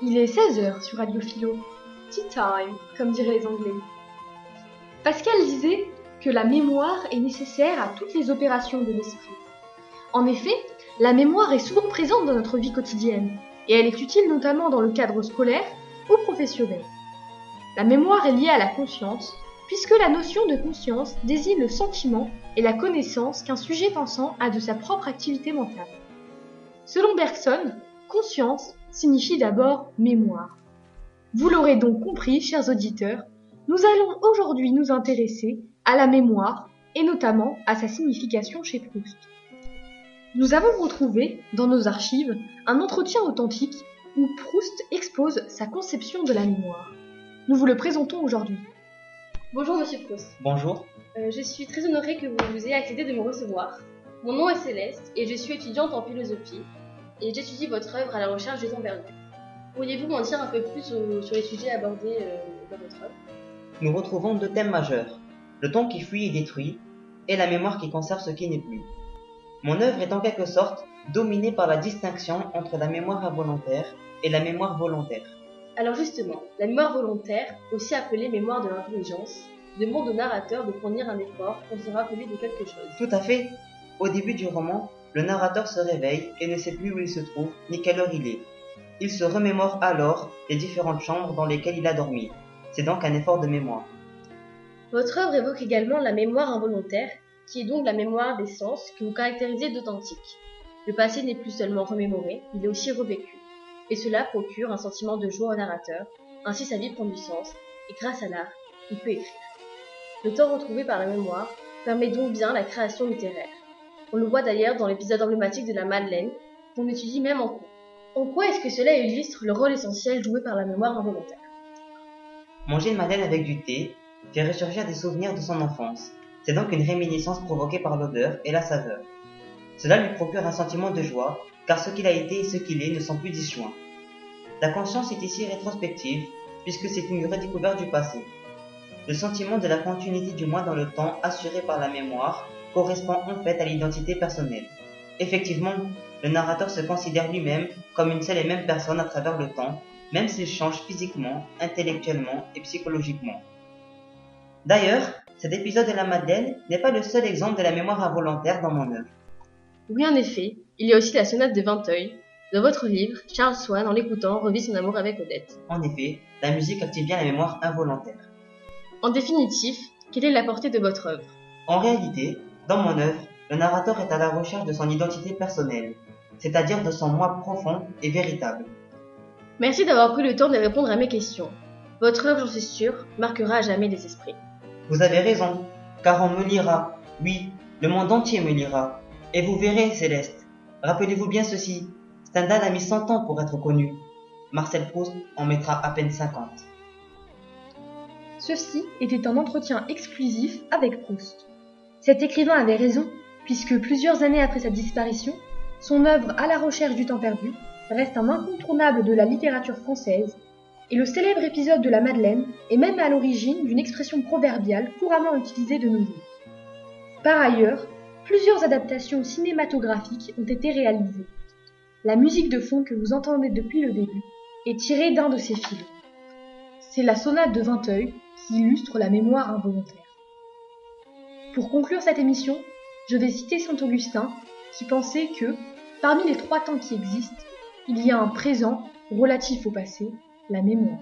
Il est 16h sur Radio Philo. Tea time, comme diraient les Anglais. Pascal disait que la mémoire est nécessaire à toutes les opérations de l'esprit. En effet, la mémoire est souvent présente dans notre vie quotidienne, et elle est utile notamment dans le cadre scolaire ou professionnel. La mémoire est liée à la conscience, puisque la notion de conscience désigne le sentiment et la connaissance qu'un sujet pensant a de sa propre activité mentale. Selon Bergson, conscience signifie d'abord mémoire. Vous l'aurez donc compris, chers auditeurs, nous allons aujourd'hui nous intéresser à la mémoire et notamment à sa signification chez Proust. Nous avons retrouvé dans nos archives un entretien authentique où Proust expose sa conception de la mémoire. Nous vous le présentons aujourd'hui. Bonjour Monsieur Proust. Bonjour. Euh, je suis très honorée que vous vous ayez accepté de me recevoir. Mon nom est Céleste et je suis étudiante en philosophie et j'étudie votre œuvre à la recherche du temps perdu. Pourriez-vous m'en dire un peu plus sur les sujets abordés euh, dans votre œuvre? Nous retrouvons deux thèmes majeurs, le temps qui fuit et détruit, et la mémoire qui conserve ce qui n'est plus. Mon œuvre est en quelque sorte dominée par la distinction entre la mémoire involontaire et la mémoire volontaire. Alors justement, la mémoire volontaire, aussi appelée mémoire de l'intelligence, demande au narrateur de fournir un effort pour se rappeler de quelque chose. Tout à fait. Au début du roman, le narrateur se réveille et ne sait plus où il se trouve ni quelle heure il est. Il se remémore alors les différentes chambres dans lesquelles il a dormi. C'est donc un effort de mémoire. Votre œuvre évoque également la mémoire involontaire, qui est donc la mémoire des sens que vous caractérisez d'authentique. Le passé n'est plus seulement remémoré, il est aussi revécu. Et cela procure un sentiment de joie au narrateur, ainsi sa vie prend du sens, et grâce à l'art, il peut écrire. Le temps retrouvé par la mémoire permet donc bien la création littéraire. On le voit d'ailleurs dans l'épisode emblématique de la Madeleine, qu'on étudie même en cours. En quoi est-ce que cela illustre le rôle essentiel joué par la mémoire involontaire? Manger une madeleine avec du thé fait ressurgir des souvenirs de son enfance. C'est donc une réminiscence provoquée par l'odeur et la saveur. Cela lui procure un sentiment de joie, car ce qu'il a été et ce qu'il est ne sont plus disjoints. La conscience est ici rétrospective, puisque c'est une redécouverte du passé. Le sentiment de la continuité du moi dans le temps assuré par la mémoire correspond en fait à l'identité personnelle. Effectivement, le narrateur se considère lui-même comme une seule et même personne à travers le temps, même s'il change physiquement, intellectuellement et psychologiquement. D'ailleurs, cet épisode de la Madeleine n'est pas le seul exemple de la mémoire involontaire dans mon œuvre. Oui, en effet, il y a aussi la sonate de Vinteuil. Dans votre livre, Charles Swann, en l'écoutant, revit son amour avec Odette. En effet, la musique active bien la mémoire involontaire. En définitive, quelle est la portée de votre œuvre? En réalité, dans mon œuvre, le narrateur est à la recherche de son identité personnelle, c'est-à-dire de son moi profond et véritable. Merci d'avoir pris le temps de répondre à mes questions. Votre œuvre, j'en suis sûr, marquera à jamais les esprits. Vous avez raison, car on me lira, oui, le monde entier me lira. Et vous verrez, Céleste, rappelez-vous bien ceci, Stendhal a mis 100 ans pour être connu. Marcel Proust en mettra à peine 50. Ceci était un entretien exclusif avec Proust. Cet écrivain avait raison, puisque plusieurs années après sa disparition, son œuvre À la recherche du temps perdu reste un incontournable de la littérature française, et le célèbre épisode de la Madeleine est même à l'origine d'une expression proverbiale couramment utilisée de nos jours. Par ailleurs, plusieurs adaptations cinématographiques ont été réalisées. La musique de fond que vous entendez depuis le début est tirée d'un de ces films. C'est la sonate de Vinteuil qui illustre la mémoire involontaire. Pour conclure cette émission, je vais citer Saint Augustin qui pensait que, parmi les trois temps qui existent, il y a un présent relatif au passé, la mémoire.